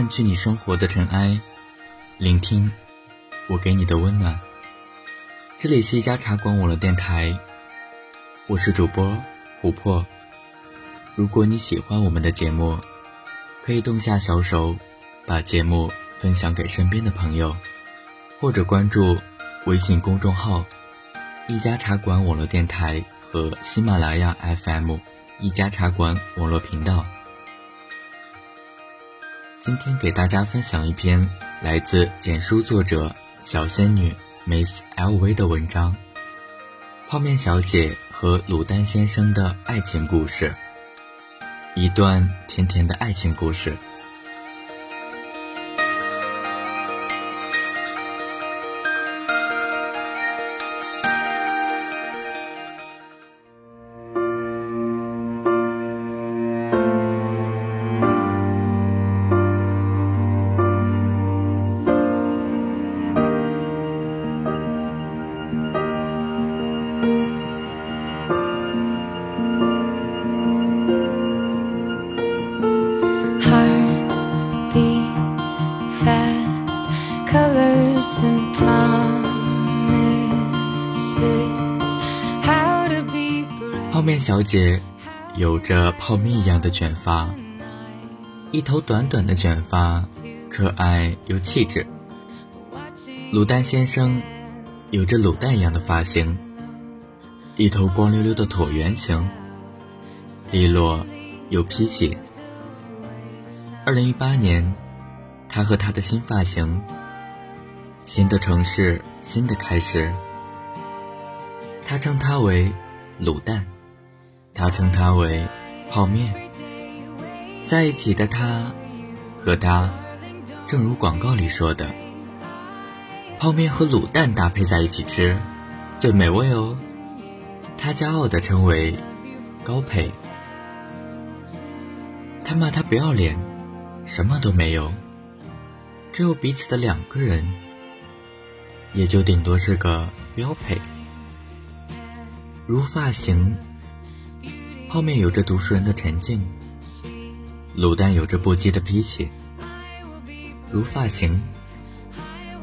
散去你生活的尘埃，聆听我给你的温暖。这里是一家茶馆网络电台，我是主播琥珀。如果你喜欢我们的节目，可以动下小手，把节目分享给身边的朋友，或者关注微信公众号“一家茶馆网络电台”和喜马拉雅 FM“ 一家茶馆网络频道”。今天给大家分享一篇来自简书作者小仙女 Miss LV 的文章：泡面小姐和卤蛋先生的爱情故事。一段甜甜的爱情故事。小姐有着泡面一样的卷发，一头短短的卷发，可爱又气质。卤蛋先生有着卤蛋一样的发型，一头光溜溜的椭圆形，利落又痞气。二零一八年，他和他的新发型，新的城市，新的开始。他称他为卤蛋。他称它为泡面，在一起的他和他，正如广告里说的，泡面和卤蛋搭配在一起吃，最美味哦。他骄傲地称为高配。他骂他不要脸，什么都没有，只有彼此的两个人，也就顶多是个标配，如发型。泡面有着读书人的沉静，卤蛋有着不羁的脾气。如发型，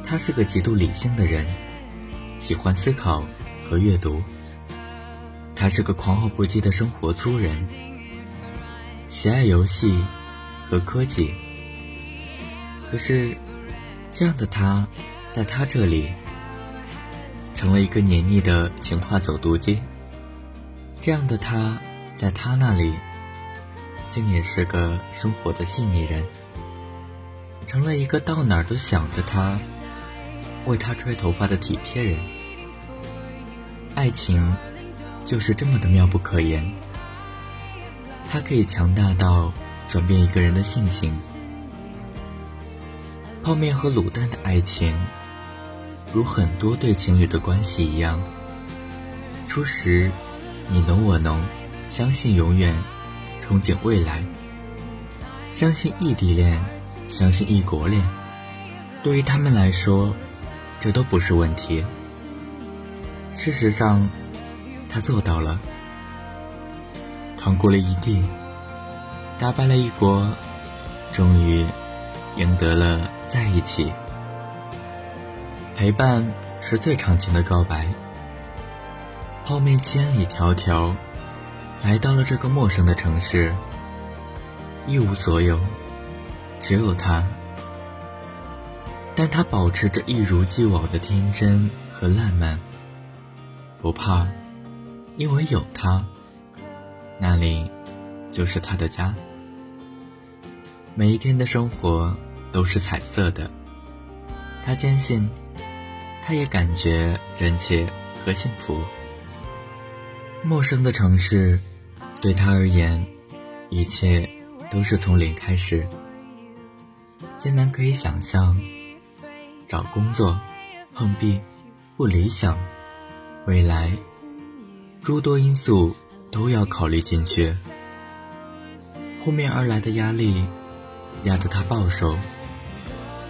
他是个极度理性的人，喜欢思考和阅读。他是个狂傲不羁的生活粗人，喜爱游戏和科技。可是，这样的他，在他这里，成了一个黏腻的情话走读机。这样的他。在他那里，竟也是个生活的细腻人，成了一个到哪儿都想着他、为他吹头发的体贴人。爱情就是这么的妙不可言，它可以强大到转变一个人的性情。泡面和卤蛋的爱情，如很多对情侣的关系一样，初时你侬我侬。相信永远，憧憬未来。相信异地恋，相信异国恋，对于他们来说，这都不是问题。事实上，他做到了，扛过了异地，打败了异国，终于赢得了在一起。陪伴是最长情的告白。泡面千里迢迢。来到了这个陌生的城市，一无所有，只有他。但他保持着一如既往的天真和烂漫，不怕，因为有他，那里就是他的家。每一天的生活都是彩色的，他坚信，他也感觉真切和幸福。陌生的城市，对他而言，一切都是从零开始。艰难可以想象，找工作、碰壁、不理想、未来，诸多因素都要考虑进去。扑面而来的压力，压得他暴瘦，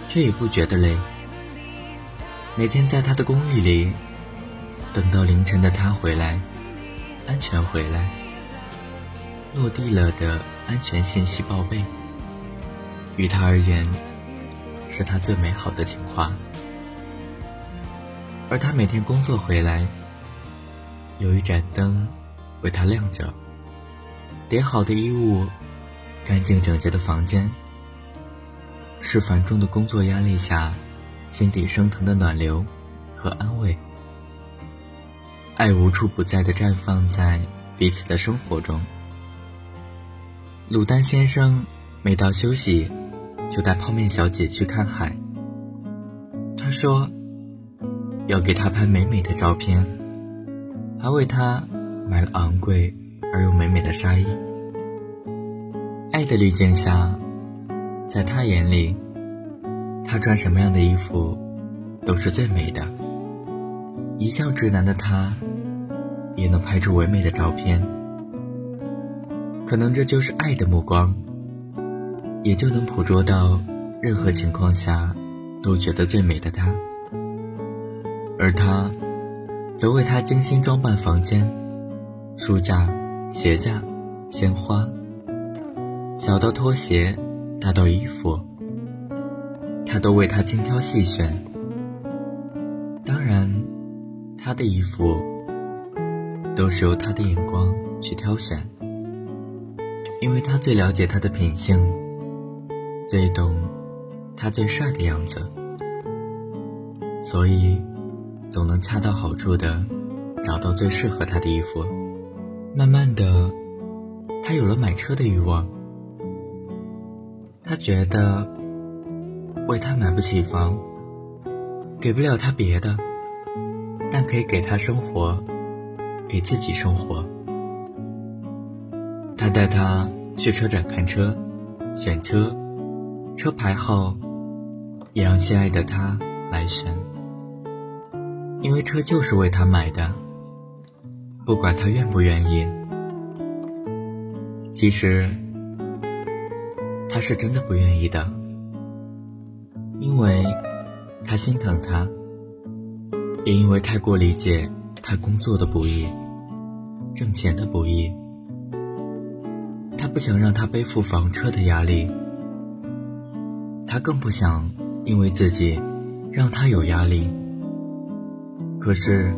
却也不觉得累。每天在他的公寓里，等到凌晨的他回来。安全回来，落地了的安全信息报备。于他而言，是他最美好的情话。而他每天工作回来，有一盏灯为他亮着，叠好的衣物，干净整洁的房间，是繁重的工作压力下心底升腾的暖流和安慰。爱无处不在的绽放在彼此的生活中。鲁丹先生每到休息，就带泡面小姐去看海。他说，要给她拍美美的照片，还为她买了昂贵而又美美的纱衣。爱的滤镜下，在他眼里，他穿什么样的衣服都是最美的。一向直男的他。也能拍出唯美的照片，可能这就是爱的目光，也就能捕捉到任何情况下都觉得最美的他，而他，则为他精心装扮房间，书架、鞋架、鲜花，小到拖鞋，大到衣服，他都为他精挑细选。当然，他的衣服。都是由他的眼光去挑选，因为他最了解他的品性，最懂他最帅的样子，所以总能恰到好处的找到最适合他的衣服。慢慢的，他有了买车的欲望。他觉得为他买不起房，给不了他别的，但可以给他生活。给自己生活，他带他去车展看车，选车，车牌号也让心爱的他来选，因为车就是为他买的，不管他愿不愿意。其实他是真的不愿意的，因为他心疼他，也因为太过理解。他工作的不易，挣钱的不易，他不想让他背负房车的压力，他更不想因为自己让他有压力。可是，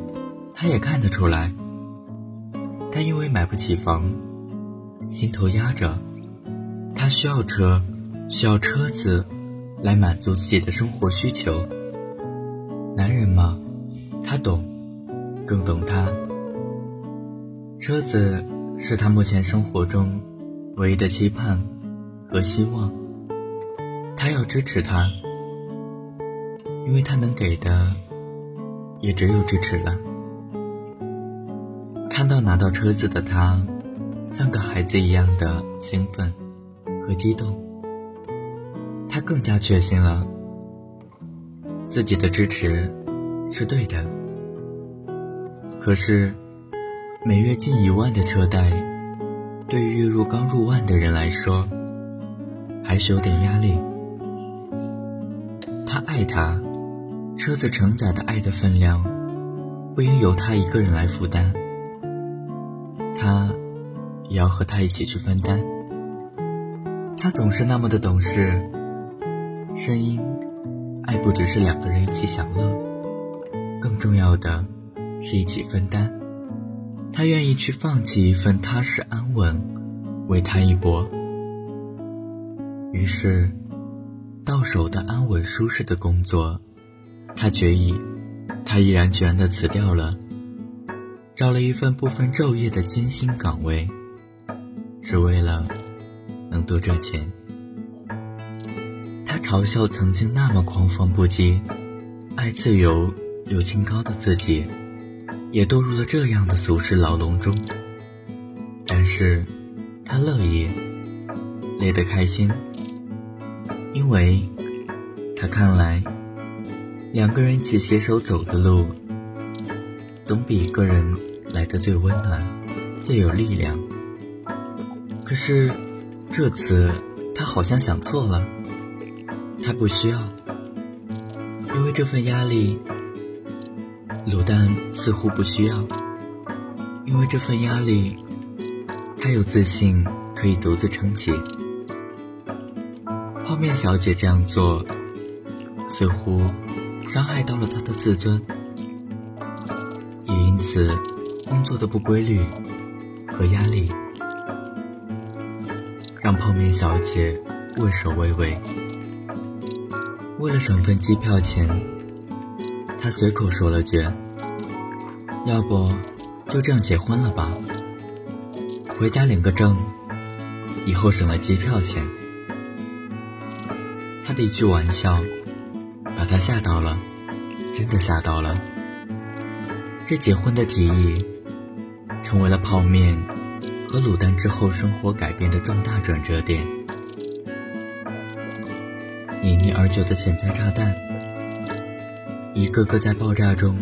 他也看得出来，他因为买不起房，心头压着，他需要车，需要车子来满足自己的生活需求。男人嘛，他懂。更懂他，车子是他目前生活中唯一的期盼和希望。他要支持他，因为他能给的也只有支持了。看到拿到车子的他，像个孩子一样的兴奋和激动，他更加确信了自己的支持是对的。可是，每月近一万的车贷，对于月入刚入万的人来说，还是有点压力。他爱他，车子承载的爱的分量，不应由他一个人来负担。他，也要和他一起去分担。他总是那么的懂事，声音，爱不只是两个人一起享乐，更重要的。是一起分担，他愿意去放弃一份踏实安稳，为他一搏。于是，到手的安稳舒适的工作，他决意，他毅然决然的辞掉了，找了一份不分昼夜的精心岗位，只为了能多挣钱。他嘲笑曾经那么狂放不羁、爱自由又清高的自己。也堕入了这样的俗世牢笼中，但是，他乐意，累得开心，因为，他看来，两个人一起携手走的路，总比一个人来的最温暖，最有力量。可是，这次他好像想错了，他不需要，因为这份压力。卤蛋似乎不需要，因为这份压力，他有自信可以独自撑起。泡面小姐这样做，似乎伤害到了她的自尊，也因此工作的不规律和压力，让泡面小姐畏首畏尾。为了省份机票钱，他随口说了句：“要不就这样结婚了吧，回家领个证，以后省了机票钱。”他的一句玩笑，把他吓到了，真的吓到了。这结婚的提议，成为了泡面和卤蛋之后生活改变的重大转折点。隐匿而久的潜在炸弹，一个个在爆炸中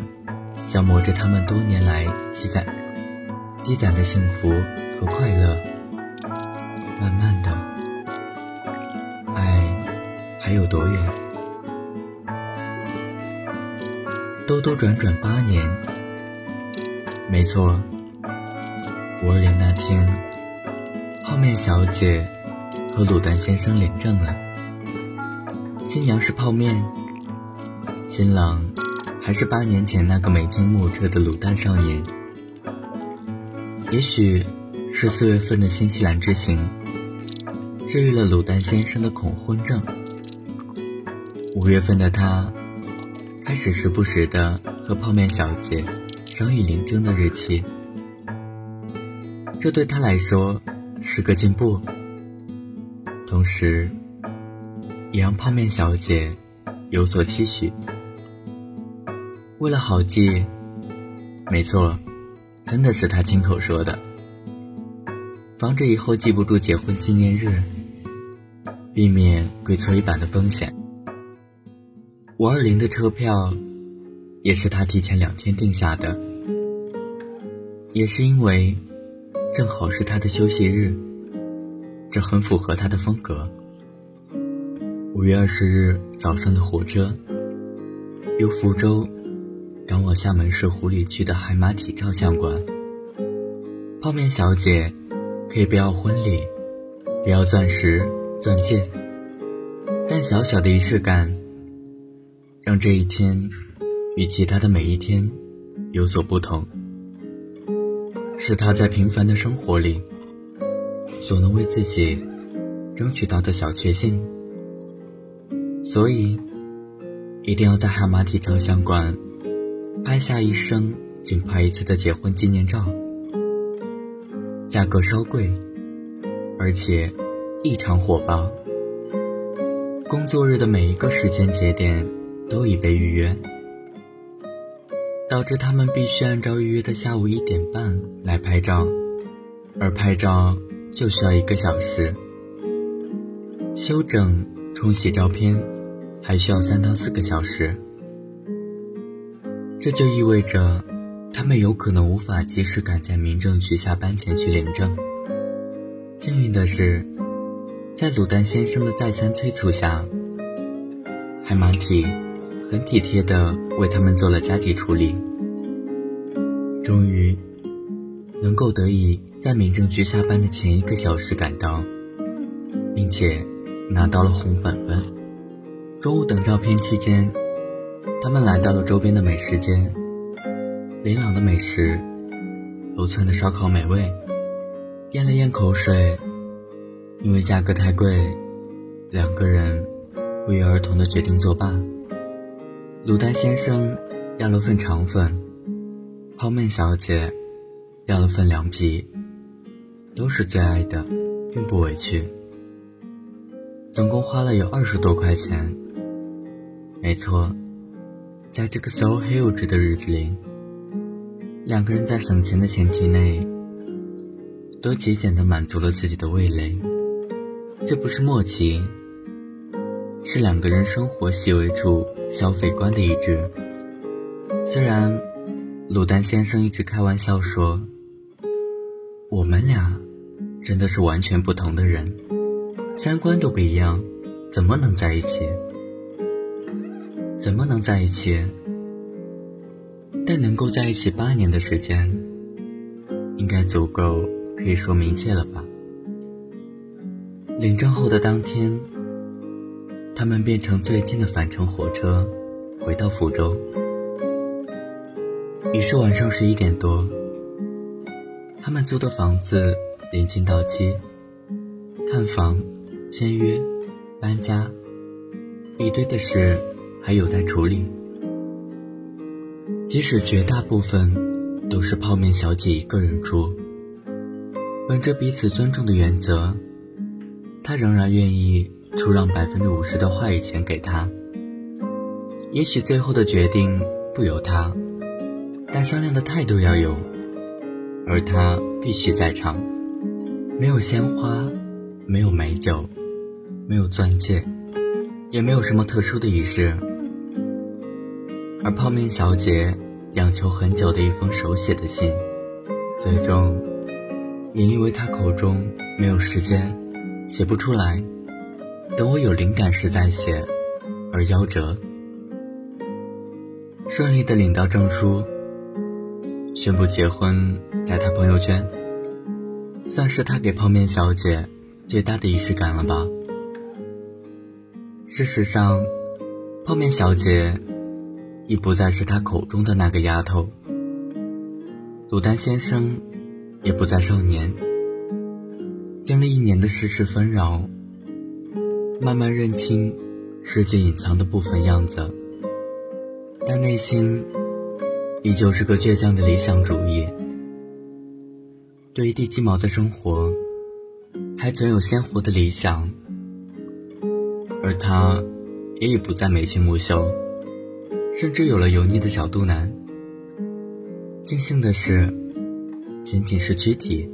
消磨着他们多年来积攒积攒的幸福和快乐。慢慢的。爱还有多远？兜兜转转八年，没错。五二零那天，泡面小姐和卤蛋先生领证了。新娘是泡面，新郎还是八年前那个眉清目澈的卤蛋少年。也许是四月份的新西兰之行，治愈了卤蛋先生的恐婚症。五月份的他，开始时不时的和泡面小姐商议领证的日期。这对他来说是个进步，同时也让泡面小姐有所期许。为了好记，没错，真的是他亲口说的，防止以后记不住结婚纪念日，避免跪搓衣板的风险。五二零的车票，也是他提前两天订下的，也是因为正好是他的休息日，这很符合他的风格。五月二十日早上的火车，由福州赶往厦门市湖里区的海马体照相馆。泡面小姐可以不要婚礼，不要钻石钻戒，但小小的仪式感。让这一天与其他的每一天有所不同，是他在平凡的生活里所能为自己争取到的小确幸。所以，一定要在海马体照相馆拍下一生仅拍一次的结婚纪念照，价格稍贵，而且异常火爆。工作日的每一个时间节点。都已被预约，导致他们必须按照预约的下午一点半来拍照，而拍照就需要一个小时，修整、冲洗照片还需要三到四个小时。这就意味着，他们有可能无法及时赶在民政局下班前去领证。幸运的是，在卤蛋先生的再三催促下，海马体。很体贴的为他们做了加急处理，终于能够得以在民政局下班的前一个小时赶到，并且拿到了红本本。中午等照片期间，他们来到了周边的美食街，琳琅的美食，楼村的烧烤美味，咽了咽口水，因为价格太贵，两个人不约而同的决定作罢。卤蛋先生要了份肠粉，泡面小姐要了份凉皮，都是最爱的，并不委屈。总共花了有二十多块钱。没错，在这个 so huge 的日子里，两个人在省钱的前提内，都极简的满足了自己的味蕾。这不是默契。是两个人生活细微处消费观的一致。虽然卤蛋先生一直开玩笑说，我们俩真的是完全不同的人，三观都不一样，怎么能在一起？怎么能在一起？但能够在一起八年的时间，应该足够可以说明一切了吧？领证后的当天。他们便乘最近的返程火车回到福州。已是晚上十一点多，他们租的房子临近到期，看房、签约、搬家，一堆的事还有待处理。即使绝大部分都是泡面小姐一个人住，本着彼此尊重的原则，她仍然愿意出让百分之五十的话语权给他。也许最后的决定不由他。但商量的态度要有，而他必须在场。没有鲜花，没有美酒，没有钻戒，也没有什么特殊的仪式。而泡面小姐央求很久的一封手写的信，最终也因为他口中没有时间，写不出来，等我有灵感时再写，而夭折。顺利的领到证书。宣布结婚，在他朋友圈，算是他给泡面小姐最大的仪式感了吧。事实上，泡面小姐已不再是他口中的那个丫头，鲁丹先生也不再少年。经历一年的世事纷扰，慢慢认清世界隐藏的部分样子，但内心。依旧是个倔强的理想主义，对于地鸡毛的生活，还存有鲜活的理想，而他也已不再眉清目秀，甚至有了油腻的小肚腩。庆幸的是，仅仅是躯体，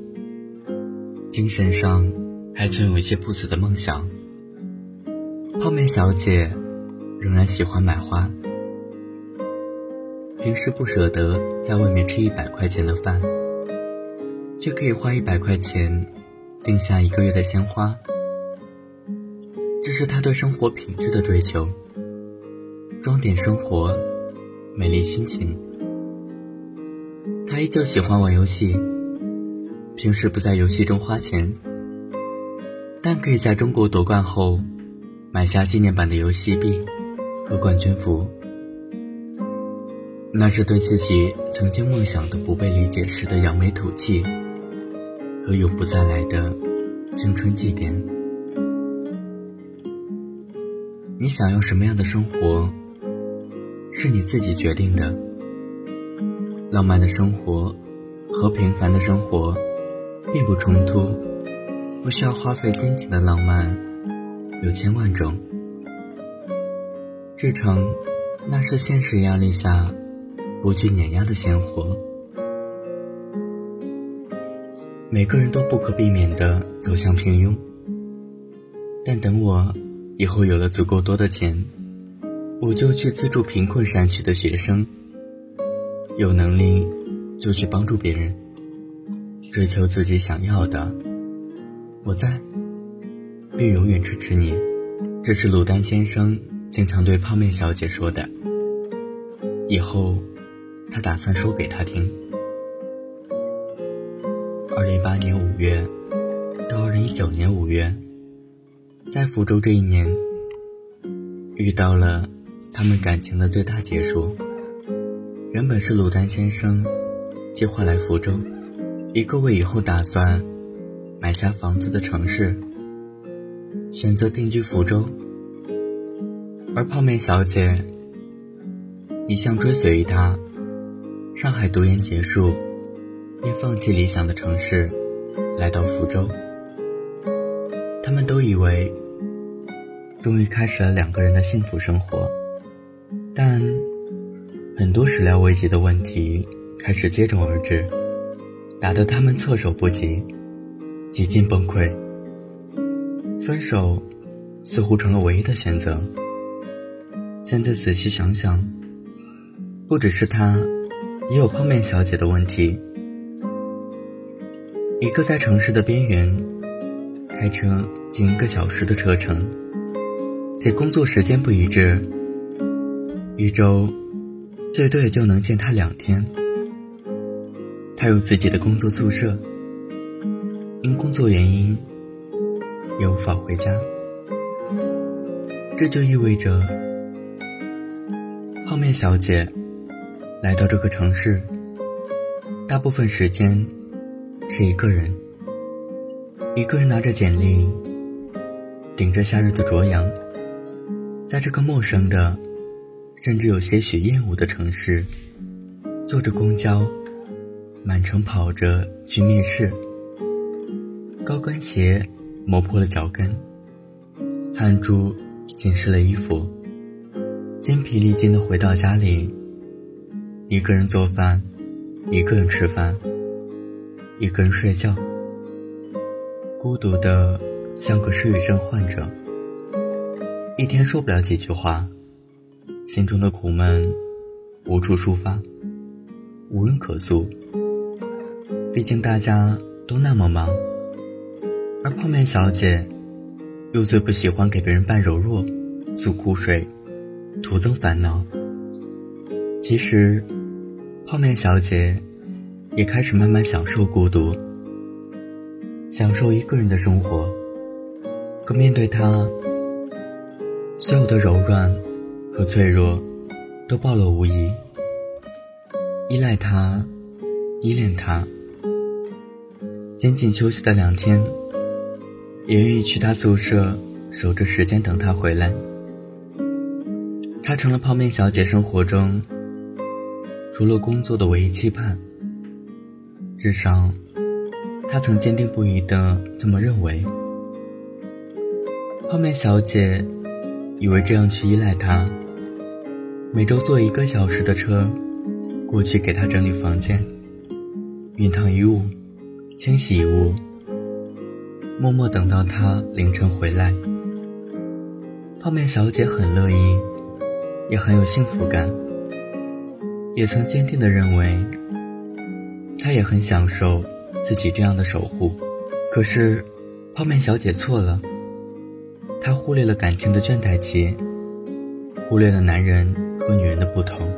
精神上还存有一些不死的梦想。泡面小姐仍然喜欢买花。平时不舍得在外面吃一百块钱的饭，却可以花一百块钱订下一个月的鲜花。这是他对生活品质的追求，装点生活，美丽心情。他依旧喜欢玩游戏，平时不在游戏中花钱，但可以在中国夺冠后买下纪念版的游戏币和冠军服。那是对自己曾经梦想的不被理解时的扬眉吐气，和永不再来的青春祭奠。你想要什么样的生活，是你自己决定的。浪漫的生活和平凡的生活并不冲突，不需要花费金钱的浪漫有千万种。至诚，那是现实压力下。不惧碾压的鲜活，每个人都不可避免的走向平庸。但等我以后有了足够多的钱，我就去资助贫困山区的学生。有能力就去帮助别人，追求自己想要的。我在，并永远支持你。这是鲁丹先生经常对泡面小姐说的。以后。他打算说给他听。二零一八年五月到二零一九年五月，在福州这一年，遇到了他们感情的最大结束。原本是鲁丹先生计划来福州，一个为以后打算买下房子的城市，选择定居福州，而泡面小姐一向追随于他。上海读研结束，便放弃理想的城市，来到福州。他们都以为，终于开始了两个人的幸福生活，但很多始料未及的问题开始接踵而至，打得他们措手不及，几近崩溃。分手似乎成了唯一的选择。现在仔细想想，不只是他。也有泡面小姐的问题。一个在城市的边缘，开车近一个小时的车程，且工作时间不一致，一周最多也就能见他两天。他有自己的工作宿舍，因工作原因也无法回家。这就意味着，泡面小姐来到这个城市，大部分时间是一个人，一个人拿着简历，顶着夏日的灼阳，在这个陌生的，甚至有些许厌恶的城市，坐着公交，满城跑着去面试，高跟鞋磨破了脚跟，汗珠。浸湿了衣服，精疲力尽的回到家里，一个人做饭，一个人吃饭，一个人睡觉，孤独的像个失语症患者，一天说不了几句话，心中的苦闷无处抒发，无人可诉。毕竟大家都那么忙，而泡面小姐。又最不喜欢给别人扮柔弱、诉苦水、徒增烦恼。其实，泡面小姐也开始慢慢享受孤独，享受一个人的生活。可面对她，所有的柔软和脆弱都暴露无遗。依赖他，依恋他，仅仅休息的两天。也愿意去他宿舍守着时间等他回来。他成了泡面小姐生活中除了工作的唯一期盼。至少，他曾坚定不移的这么认为。泡面小姐以为这样去依赖他，每周坐一个小时的车过去给他整理房间、熨烫衣物、清洗衣物。默默等到他凌晨回来，泡面小姐很乐意，也很有幸福感，也曾坚定的认为，她也很享受自己这样的守护。可是，泡面小姐错了，她忽略了感情的倦怠期，忽略了男人和女人的不同。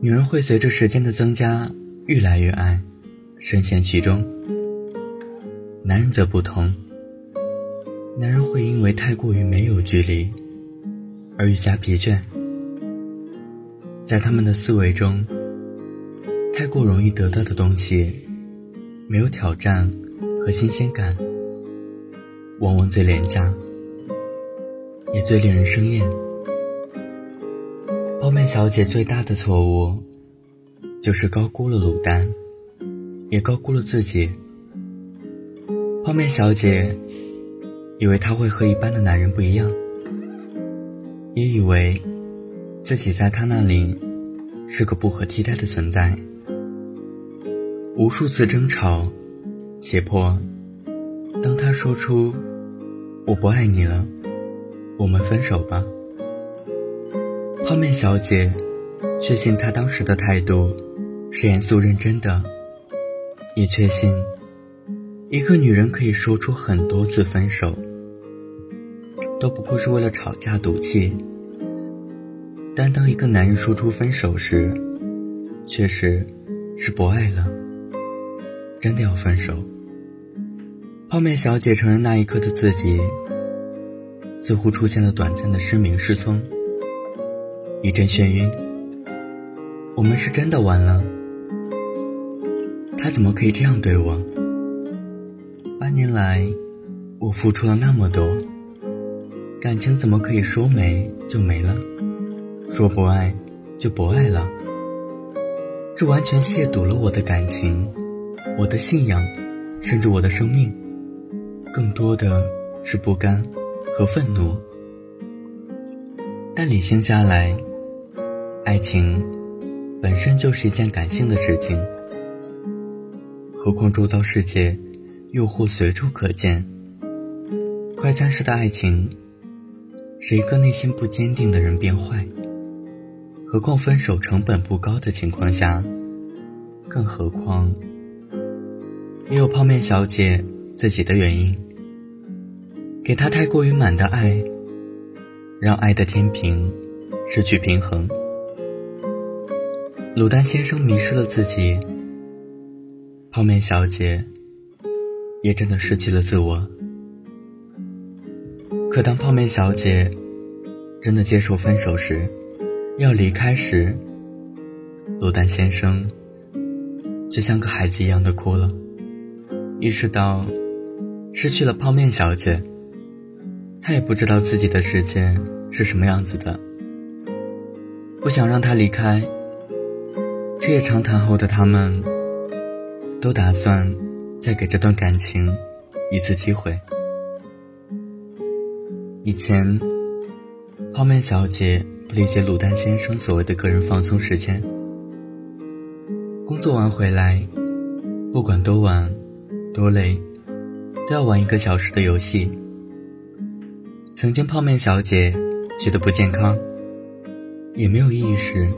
女人会随着时间的增加越来越爱，深陷其中。男人则不同，男人会因为太过于没有距离而愈加疲倦，在他们的思维中，太过容易得到的东西，没有挑战和新鲜感，往往最廉价，也最令人生厌。泡面小姐最大的错误，就是高估了卤蛋，也高估了自己。泡面小姐以为他会和一般的男人不一样，也以为自己在他那里是个不可替代的存在。无数次争吵、胁迫，当他说出“我不爱你了，我们分手吧”，泡面小姐确信他当时的态度是严肃认真的，也确信。一个女人可以说出很多次分手，都不过是为了吵架赌气。但当一个男人说出分手时，确实是不爱了，真的要分手。泡面小姐承认那一刻的自己，似乎出现了短暂的失明失聪，一阵眩晕。我们是真的完了，他怎么可以这样对我？八年来，我付出了那么多，感情怎么可以说没就没了，说不爱就不爱了？这完全亵渎了我的感情，我的信仰，甚至我的生命。更多的是不甘和愤怒。但理性下来，爱情本身就是一件感性的事情，何况周遭世界。诱惑随处可见，快餐式的爱情，使一个内心不坚定的人变坏。何况分手成本不高的情况下，更何况也有泡面小姐自己的原因，给她太过于满的爱，让爱的天平失去平衡。卤蛋先生迷失了自己，泡面小姐。也真的失去了自我。可当泡面小姐真的接受分手时，要离开时，卤蛋先生却像个孩子一样的哭了。意识到失去了泡面小姐，他也不知道自己的世界是什么样子的。不想让她离开，日夜长谈后的他们，都打算再给这段感情一次机会。以前，泡面小姐不理解卤蛋先生所谓的个人放松时间，工作完回来，不管多晚。多累，都要玩一个小时的游戏。曾经泡面小姐觉得不健康，也没有意识。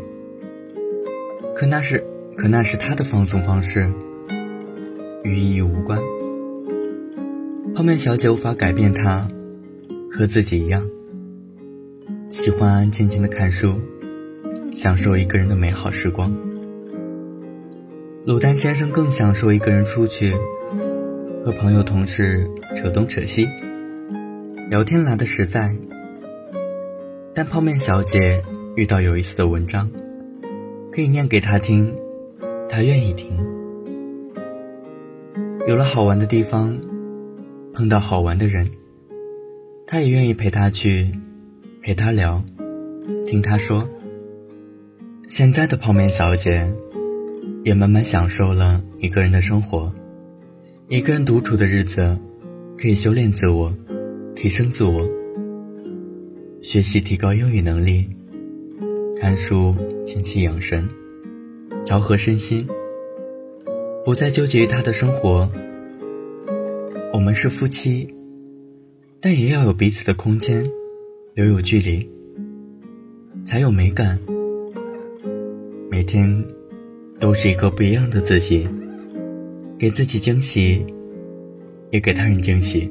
可那是，可那是她的放松方式，与意义无关。泡面小姐无法改变她，和自己一样，喜欢安安静静的看书，享受一个人的美好时光。卤蛋先生更享受一个人出去。和朋友、同事扯东扯西，聊天来的实在。但泡面小姐遇到有意思的文章，可以念给他听，他愿意听。有了好玩的地方，碰到好玩的人，他也愿意陪他去，陪他聊，听他说。现在的泡面小姐，也慢慢享受了一个人的生活。一个人独处的日子，可以修炼自我，提升自我，学习提高英语能力，看书静气养神，调和身心，不再纠结于他的生活。我们是夫妻，但也要有彼此的空间，留有距离，才有美感。每天都是一个不一样的自己。给自己惊喜，也给他人惊喜。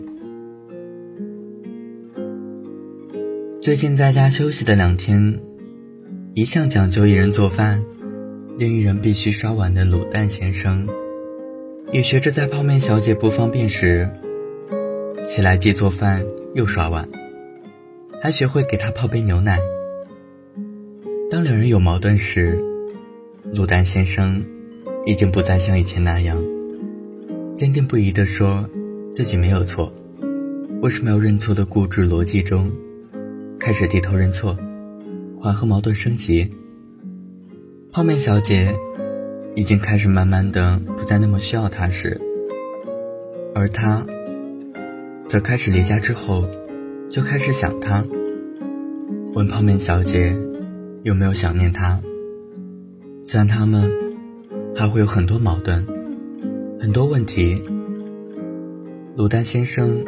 最近在家休息的两天，一向讲究一人做饭，另一人必须刷碗的卤蛋先生，也学着在泡面小姐不方便时，起来既做饭又刷碗，还学会给她泡杯牛奶。当两人有矛盾时，卤蛋先生已经不再像以前那样。坚定不移地说自己没有错，为什么要认错的固执逻辑中，开始低头认错，缓和矛盾升级。泡面小姐已经开始慢慢的不再那么需要他时，而他则开始离家之后就开始想他，问泡面小姐有没有想念他。虽然他们还会有很多矛盾。很多问题，卤蛋先生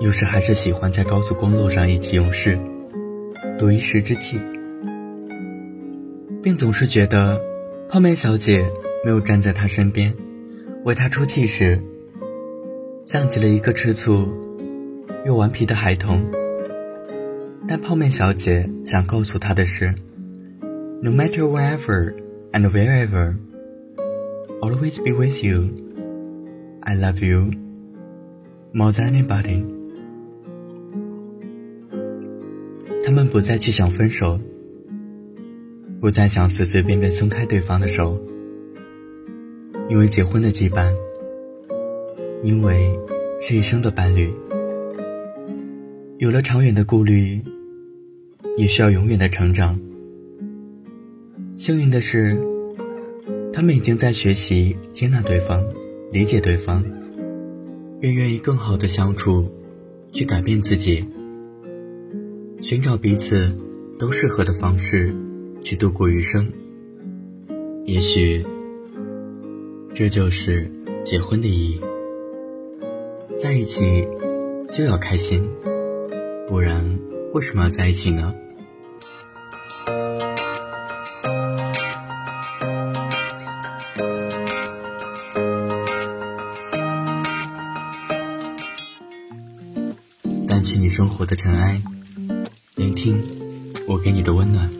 有时还是喜欢在高速公路上意气用事，赌一时之气，并总是觉得泡面小姐没有站在他身边为他出气时，像极了一个吃醋又顽皮的孩童。但泡面小姐想告诉他的是：No matter wherever and wherever, always be with you. I love you more than anybody。他们不再去想分手，不再想随随便便松开对方的手，因为结婚的羁绊，因为是一生的伴侣。有了长远的顾虑，也需要永远的成长。幸运的是，他们已经在学习接纳对方。理解对方，并愿意更好的相处，去改变自己，寻找彼此都适合的方式，去度过余生。也许，这就是结婚的意义。在一起就要开心，不然为什么要在一起呢？去你生活的尘埃，聆听我给你的温暖。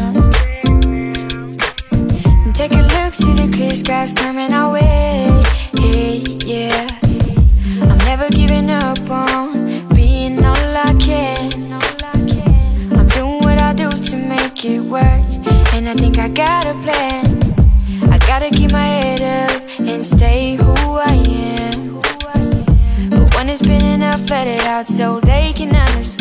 this guy's coming our way. Hey, yeah. I'm never giving up on being all I can. I'm doing what I do to make it work, and I think I got a plan. I gotta keep my head up and stay who I am. But when it's been enough, let it out so they can understand.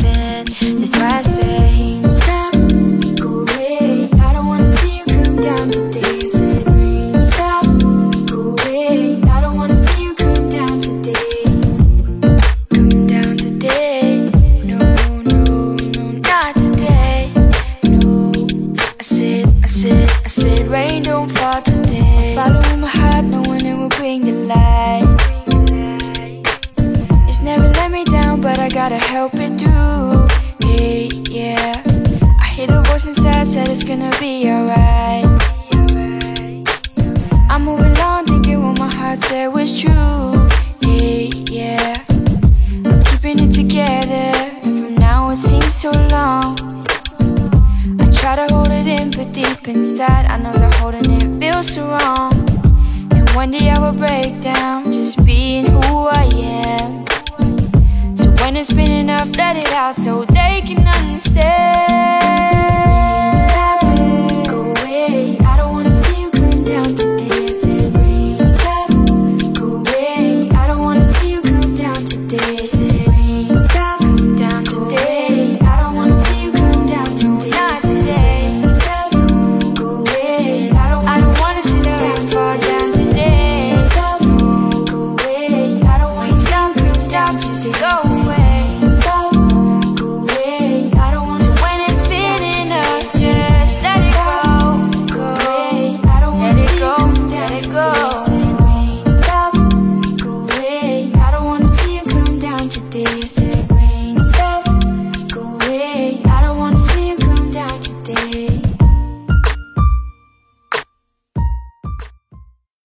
Feels so wrong. And one day I will break down Just being who I am. So when it's been enough, let it out So they can understand